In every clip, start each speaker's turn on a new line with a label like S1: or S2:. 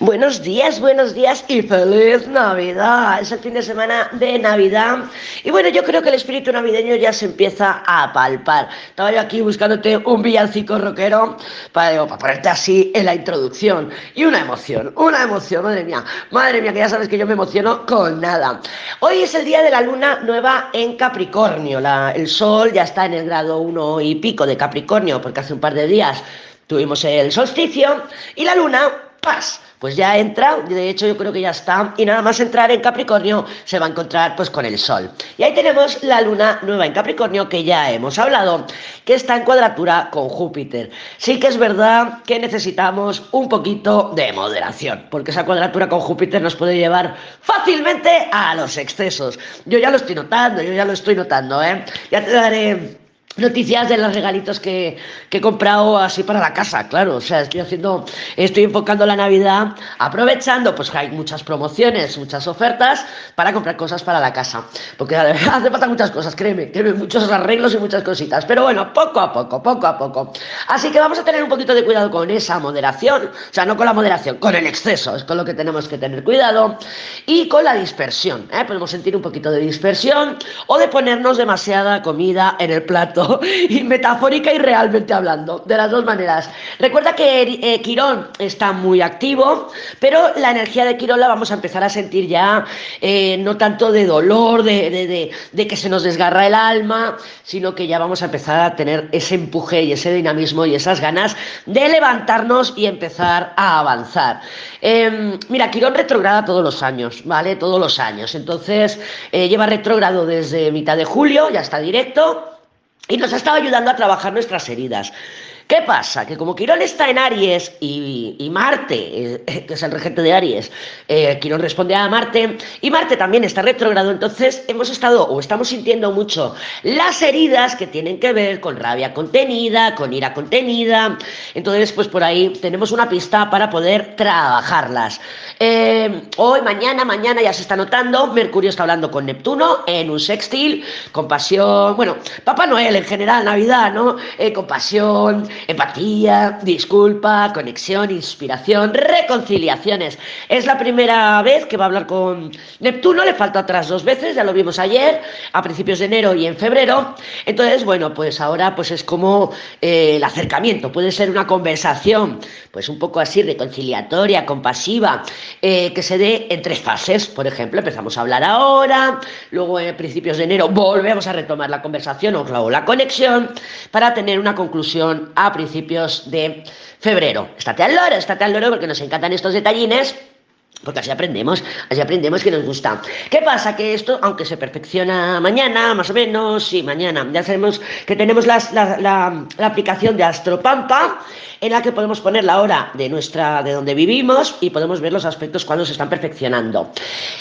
S1: Buenos días, buenos días y feliz Navidad. Es el fin de semana de Navidad. Y bueno, yo creo que el espíritu navideño ya se empieza a palpar. Estaba yo aquí buscándote un villancico rockero para, para ponerte así en la introducción. Y una emoción, una emoción, madre mía. Madre mía, que ya sabes que yo me emociono con nada. Hoy es el día de la luna nueva en Capricornio. el sol ya está en el grado 1 y pico de Capricornio, porque hace un par de días tuvimos el solsticio. Y la luna, pues ya entra, de hecho yo creo que ya está, y nada más entrar en Capricornio se va a encontrar pues con el Sol. Y ahí tenemos la luna nueva en Capricornio que ya hemos hablado, que está en cuadratura con Júpiter. Sí que es verdad que necesitamos un poquito de moderación, porque esa cuadratura con Júpiter nos puede llevar fácilmente a los excesos. Yo ya lo estoy notando, yo ya lo estoy notando, ¿eh? Ya te daré noticias de los regalitos que, he comprado así para la casa, claro, o sea, estoy haciendo, estoy enfocando la Navidad, aprovechando, pues que hay muchas promociones, muchas ofertas para comprar cosas para la casa, porque hace falta muchas cosas, créeme, créeme, muchos arreglos y muchas cositas, pero bueno, poco a poco, poco a poco. Así que vamos a tener un poquito de cuidado con esa moderación, o sea, no con la moderación, con el exceso, es con lo que tenemos que tener cuidado, y con la dispersión, ¿eh? podemos sentir un poquito de dispersión o de ponernos demasiada comida en el plato y metafórica y realmente hablando, de las dos maneras. Recuerda que eh, Quirón está muy activo, pero la energía de Quirón la vamos a empezar a sentir ya eh, no tanto de dolor, de, de, que se nos desgarra el alma, sino que ya vamos a empezar a tener ese empuje y ese dinamismo y esas ganas de levantarnos y empezar a avanzar. Em, mira, Quirón retrograda todos los años, ¿vale? Todos los años. Entonces, eh, lleva retrogrado desde mitad de julio, ya está directo y nos ha estado ayudando a trabajar nuestras heridas. ¿Qué pasa? Que como Quirón está en Aries y, Marte, eh, que es el regente de Aries, eh, Quirón responde a Marte, y Marte también está retrógrado, entonces hemos estado o estamos sintiendo mucho las heridas que tienen que ver con rabia contenida, con ira contenida. Entonces, pues por ahí tenemos una pista para poder trabajarlas. Eh, hoy, mañana, mañana ya se está notando, Mercurio está hablando con Neptuno en un sextil, compasión, bueno, Papá Noel en general, Navidad, ¿no? compasión empatía, disculpa, conexión, inspiración, reconciliaciones. Es la primera vez que va a hablar con Neptuno, le falta otras dos veces, ya lo vimos ayer, a principios de enero y en febrero. Entonces, bueno, pues ahora pues es como eh, el acercamiento, puede ser una conversación, pues un poco así reconciliatoria, compasiva, eh, que se dé en tres fases. Por ejemplo, empezamos a hablar ahora, luego a principios de enero volvemos a retomar la conversación o la conexión para tener una conclusión principios de febrero. Estate al loro, estate al loro porque nos encantan estos detallines. Porque así aprendemos, así aprendemos que nos gusta. ¿Qué pasa? Que esto, aunque se perfecciona mañana, más o menos, sí, mañana, ya sabemos que tenemos la, la, aplicación de Astropampa, en la que podemos poner la hora de nuestra de donde vivimos y podemos ver los aspectos cuando se están perfeccionando.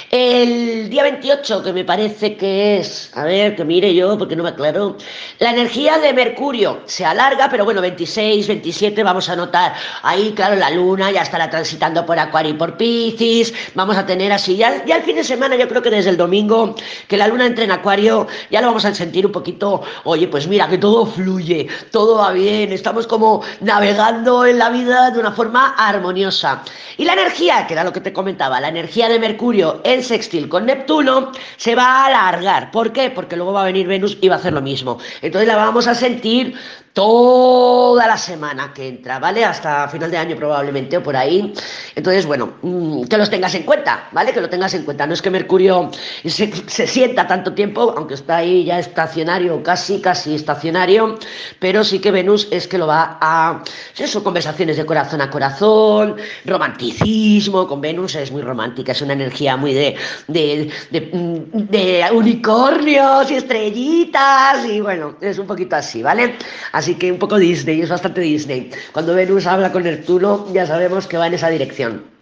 S1: El día 28, que me parece que es, a ver, que mire yo porque no me aclaro, la energía de Mercurio se alarga, pero bueno, 26, 27 vamos a notar ahí, claro, la luna ya estará transitando por Acuario y por Piscis, vamos a tener así, ya, ya el fin de semana, yo creo que desde el domingo, que la luna entre en Acuario, ya lo vamos a sentir un poquito, oye, pues mira, que todo fluye, todo va bien, estamos como navegando en la vida de una forma armoniosa. Y la energía, que era lo que te comentaba, la energía de Mercurio en sextil con Neptuno, se va a alargar. ¿Por qué? Porque luego va a venir Venus y va a hacer lo mismo. Entonces la vamos a sentir toda la semana que entra, ¿vale? Hasta final de año probablemente o por ahí. Entonces, bueno, mm, que los tengas en cuenta, ¿vale? Que lo tengas en cuenta. No es que Mercurio se, se sienta tanto tiempo, aunque está ahí ya estacionario, casi, casi estacionario, pero sí que Venus es que lo va a... Eso, conversaciones de corazón a corazón, romanticismo, con Venus es muy romántica, es una energía muy de, de, de, unicornios y estrellitas y bueno, es un poquito así, ¿vale? Así que un poco Disney, es bastante Disney. Cuando Venus habla con Neptuno, ya sabemos que va en esa dirección.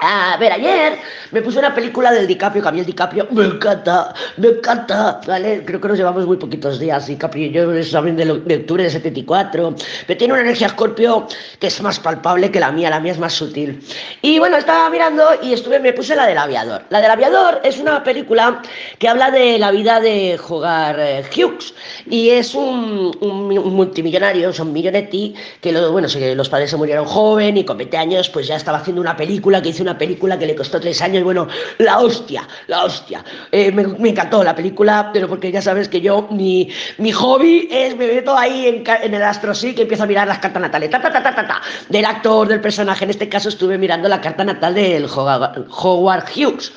S1: A ver, ayer me puse una película del DiCaprio, que a mí el DiCaprio me encanta, me encanta, ¿vale? Creo que nos llevamos muy poquitos días, DiCaprio y yo, es también de, de octubre de 74, pero tiene una energía Scorpio que es más palpable que la mía, la mía es más sutil. Y bueno, estaba mirando y estuve, me puse la del aviador. La del aviador es una película que habla de la vida de jugar eh, Hughes y es un, multimillonario, son millonetti, que lo, bueno, los padres se murieron joven y con 20 años pues ya estaba haciendo una película que hice una película que le costó tres años, bueno, la hostia, la hostia. Eh, me, encantó la película, pero porque ya sabes que yo, mi, mi hobby es, me meto ahí en, en el AstroSeek y empiezo a mirar las cartas natales, ta, ta, ta, ta, ta, del actor, del personaje. En este caso estuve mirando la carta natal del Howard Hughes.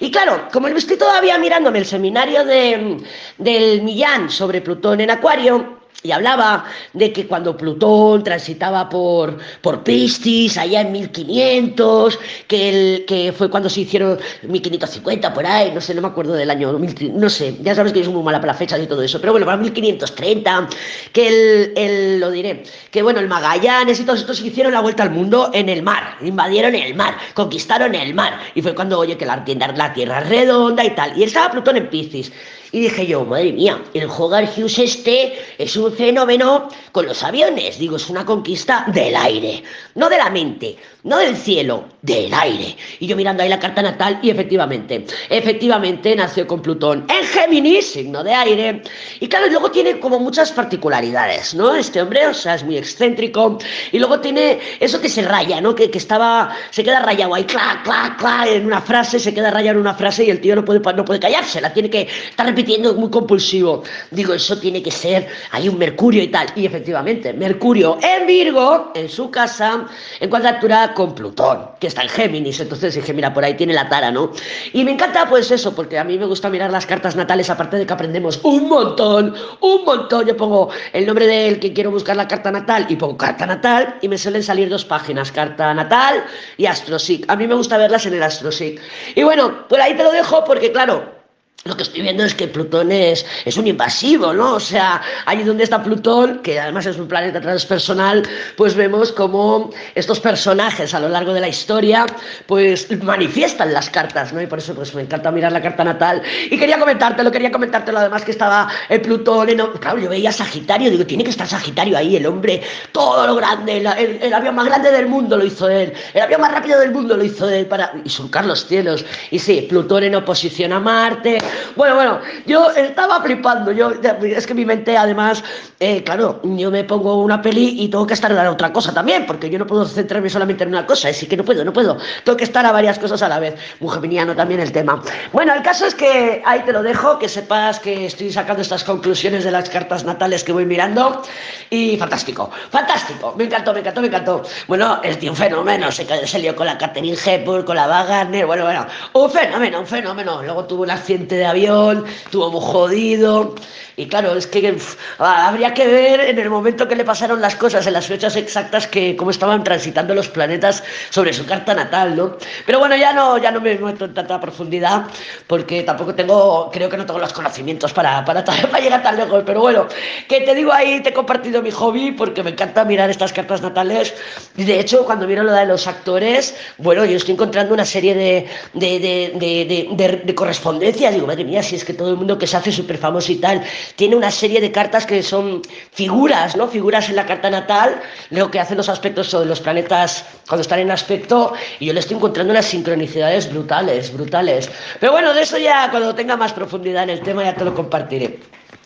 S1: Y claro, como estoy todavía mirándome el seminario de, del Millán sobre Plutón en Acuario, y hablaba de que cuando Plutón transitaba por, por Piscis, allá en 1500, que, el, que fue cuando se hicieron 1550 por ahí, no sé, no me acuerdo del año, no sé, ya sabes que es muy mala para la fecha y todo eso, pero bueno, para 1530, que el, el, lo diré, que bueno, el Magallanes y todos estos hicieron la vuelta al mundo en el mar, invadieron el mar, conquistaron el mar, y fue cuando, oye, que la, la Tierra es redonda y tal, y estaba Plutón en Piscis. Y dije yo, madre mía, el Hogar Hughes este es un fenómeno con los aviones. Digo, es una conquista del aire, no de la mente, no del cielo, del aire. Y yo mirando ahí la carta natal y efectivamente, efectivamente nació con Plutón en Géminis, signo de aire. Y claro, luego tiene como muchas particularidades, ¿no? Este hombre, o sea, es muy excéntrico. Y luego tiene eso que se raya, ¿no? Que, que estaba, se queda rayado ahí, clac, clac, clac, en una frase, se queda rayado en una frase y el tío no puede, no puede callarse, la tiene que estar repitiendo repitiendo muy compulsivo. Digo, eso tiene que ser, hay un Mercurio y tal. Y efectivamente, Mercurio en Virgo, en su casa, en cuadratura con Plutón, que está en Géminis. Entonces dije, mira, por ahí tiene la tara, ¿no? Y me encanta pues eso, porque a mí me gusta mirar las cartas natales, aparte de que aprendemos un montón, un montón. Yo pongo el nombre del que quiero buscar la carta natal y pongo carta natal y me suelen salir dos páginas, carta natal y AstroSeek. A mí me gusta verlas en el AstroSeek. Y bueno, por ahí te lo dejo porque claro, lo que estoy viendo es que Plutón es, es, un invasivo, ¿no? O sea, allí donde está Plutón, que además es un planeta transpersonal, pues vemos cómo estos personajes a lo largo de la historia, pues manifiestan las cartas, ¿no? Y por eso pues me encanta mirar la carta natal. Y quería comentártelo, quería comentártelo además que estaba el Plutón en... Claro, yo veía Sagitario, digo, tiene que estar Sagitario ahí, el hombre, todo lo grande, el, avión más grande del mundo lo hizo él, el avión más rápido del mundo lo hizo él para... y surcar los cielos. Y sí, Plutón en oposición a Marte bueno, bueno, yo estaba flipando. Yo, es que mi mente, además, eh, claro, yo me pongo una peli y tengo que estar en otra cosa también, porque yo no puedo centrarme solamente en una cosa. Así que no puedo, no puedo. Tengo que estar a varias cosas a la vez. Geminiano también el tema. Bueno, el caso es que ahí te lo dejo, que sepas que estoy sacando estas conclusiones de las cartas natales que voy mirando. Y fantástico, fantástico. Me encantó, me encantó, me encantó. Bueno, tío un fenómeno. Se, se con la Catherine Hepburn, con la Wagner. Bueno, bueno, un fenómeno, un fenómeno. Luego tuvo un accidente de avión, tuvo muy jodido. Y claro, es que habría que ver en el momento que le pasaron las cosas, en las fechas exactas, que cómo estaban transitando los planetas sobre su carta natal, ¿no? Pero bueno, ya no, ya no me meto en tanta profundidad, porque tampoco tengo, creo que no tengo los conocimientos para, para, para llegar tan lejos. Pero bueno, que te digo ahí, te he compartido mi hobby, porque me encanta mirar estas cartas natales. Y de hecho, cuando miro lo de los actores, bueno, yo estoy encontrando una serie de, de, de, de correspondencias. Madre mía, si es que todo el mundo que se hace súper famoso y tal, tiene una serie de cartas que son figuras, ¿no? Figuras en la carta natal, lo que hacen los aspectos de los planetas cuando están en aspecto, y yo le estoy encontrando unas sincronicidades brutales, brutales. Pero bueno, de eso ya cuando tenga más profundidad en el tema ya te lo compartiré.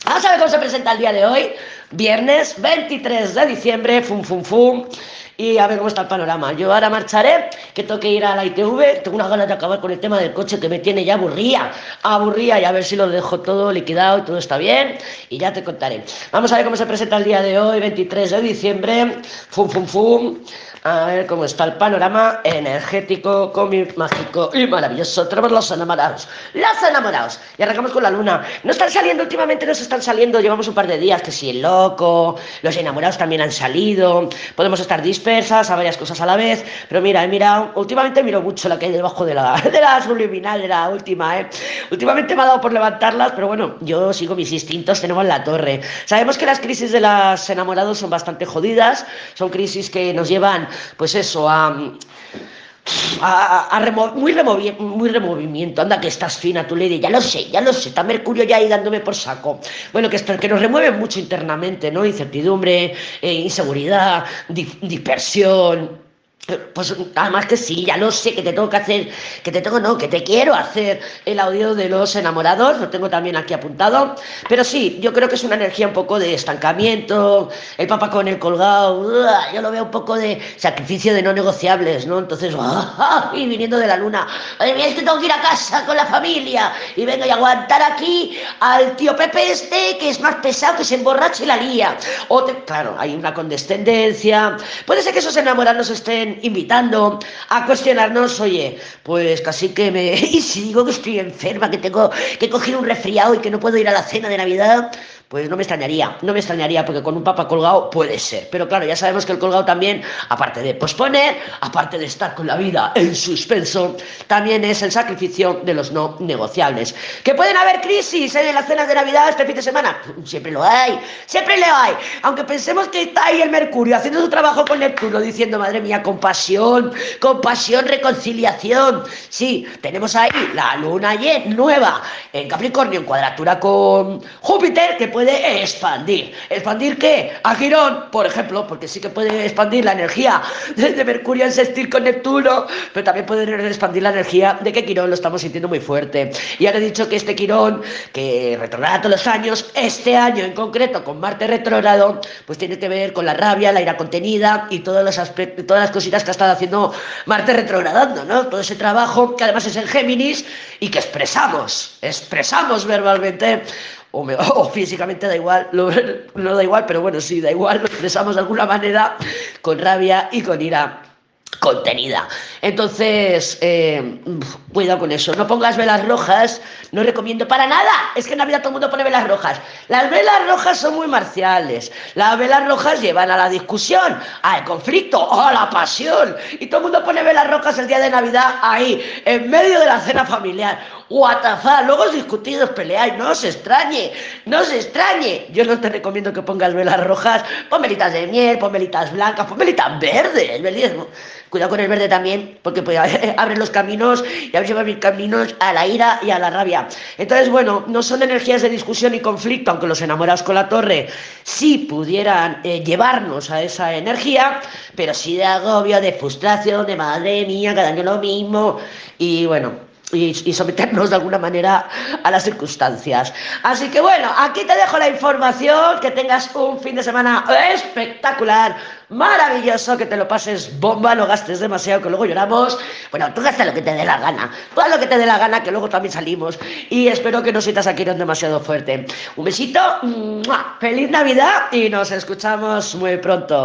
S1: Vamos a ver cómo se presenta el día de hoy, viernes 23 de diciembre, fum, fum, fum y a ver cómo está el panorama. Yo ahora marcharé, que tengo que ir a la ITV, tengo unas ganas de acabar con el tema del coche que me tiene ya aburría, aburría y a ver si lo dejo todo liquidado y todo está bien y ya te contaré. Vamos a ver cómo se presenta el día de hoy, 23 de diciembre, fum, fum, fum. A ver cómo está el panorama energético, cómic, mágico y maravilloso. Tenemos los enamorados. Los enamorados. Y arrancamos con la luna. No están saliendo últimamente, no se están saliendo. Llevamos un par de días que si el loco, los enamorados también han salido. Podemos estar dispersas a varias cosas a la vez. Pero mira, he mirado, últimamente miro mucho la que hay debajo de la, de la subliminal, de la última, ¿eh? Últimamente me ha dado por levantarlas, pero bueno, yo sigo mis instintos, tenemos la torre. Sabemos que las crisis de los enamorados son bastante jodidas. Son crisis que nos llevan pues eso, a, a, muy, removimiento. Anda, que estás fina, tu lady. Ya lo sé, ya lo sé. Está Mercurio ya ahí dándome por saco. Bueno, que, que nos remueve mucho internamente, ¿no? Incertidumbre, eh, inseguridad, dispersión Pues además que sí, ya lo sé, que te tengo que hacer, que te tengo, no, que te quiero hacer el audio de los enamorados, lo tengo también aquí apuntado, pero sí, yo creo que es una energía un poco de estancamiento, el papá con el colgado, yo lo veo un poco de sacrificio de no negociables, ¿no? Entonces, y viniendo de la luna, es que tengo que ir a casa con la familia y venga y aguantar aquí al tío Pepe este, que es más pesado, que se emborracha y la lía. O claro, hay una condescendencia, puede ser que esos enamorados estén invitando a cuestionarnos, oye, pues casi que me... Y si digo que estoy enferma, que tengo que coger un resfriado y que no puedo ir a la cena de Navidad, pues no me extrañaría, no me extrañaría, porque con un papa colgado puede ser. Pero claro, ya sabemos que el colgado también, aparte de posponer, aparte de estar con la vida en suspenso, también es el sacrificio de los no negociables. ¿Que pueden haber crisis en las cenas de Navidad este fin de semana? Siempre lo hay, siempre lo hay. Aunque pensemos que está ahí el Mercurio haciendo su trabajo con Neptuno, diciendo, madre mía, compasión, compasión, reconciliación. Sí, tenemos ahí la luna nueva en Capricornio en cuadratura con Júpiter, que puede expandir. ¿Expandir qué? A Quirón, por ejemplo, porque sí que puede expandir la energía de, Mercurio en sextil con Neptuno, pero también puede expandir la energía de que Quirón lo estamos sintiendo muy fuerte. Y ahora he dicho que este Quirón, que retrograda todos los años, este año en concreto con Marte retrógrado, pues tiene que ver con la rabia, la ira contenida y todos los aspectos, todas las cositas que ha estado haciendo Marte retrogradando, ¿no? Todo ese trabajo que además es en Géminis y que expresamos, expresamos verbalmente o, físicamente da igual, no da igual, pero bueno, sí, da igual, lo expresamos de alguna manera con rabia y con ira contenida. Entonces, eh, cuidado con eso. No pongas velas rojas, no recomiendo para nada. Es que en Navidad todo el mundo pone velas rojas. Las velas rojas son muy marciales. Las velas rojas llevan a la discusión, al conflicto, a la pasión. Y todo el mundo pone velas rojas el día de Navidad ahí, en medio de la cena familiar. Guatafá, luego os discutís, os peleáis, no os extrañe, no os extrañe. Yo no te recomiendo que pongas velas rojas, pon velitas de miel, pon velitas blancas, pon velitas verdes. Cuidado con el verde también, porque pues, abre los caminos y abre los caminos a la ira y a la rabia. Entonces, bueno, no son energías de discusión y conflicto, aunque los enamorados con la torre sí pudieran eh, llevarnos a esa energía, pero sí de agobio, de frustración, de madre mía, cada año lo mismo. Y bueno, y, someternos de alguna manera a las circunstancias. Así que bueno, aquí te dejo la información, que tengas un fin de semana espectacular, maravilloso, que te lo pases bomba, no gastes demasiado, que luego lloramos. Bueno, tú gasta lo que te dé la gana, haz lo que te dé la gana, que luego también salimos. Y espero que no sientas aquí demasiado fuerte. Un besito, feliz Navidad y nos escuchamos muy pronto.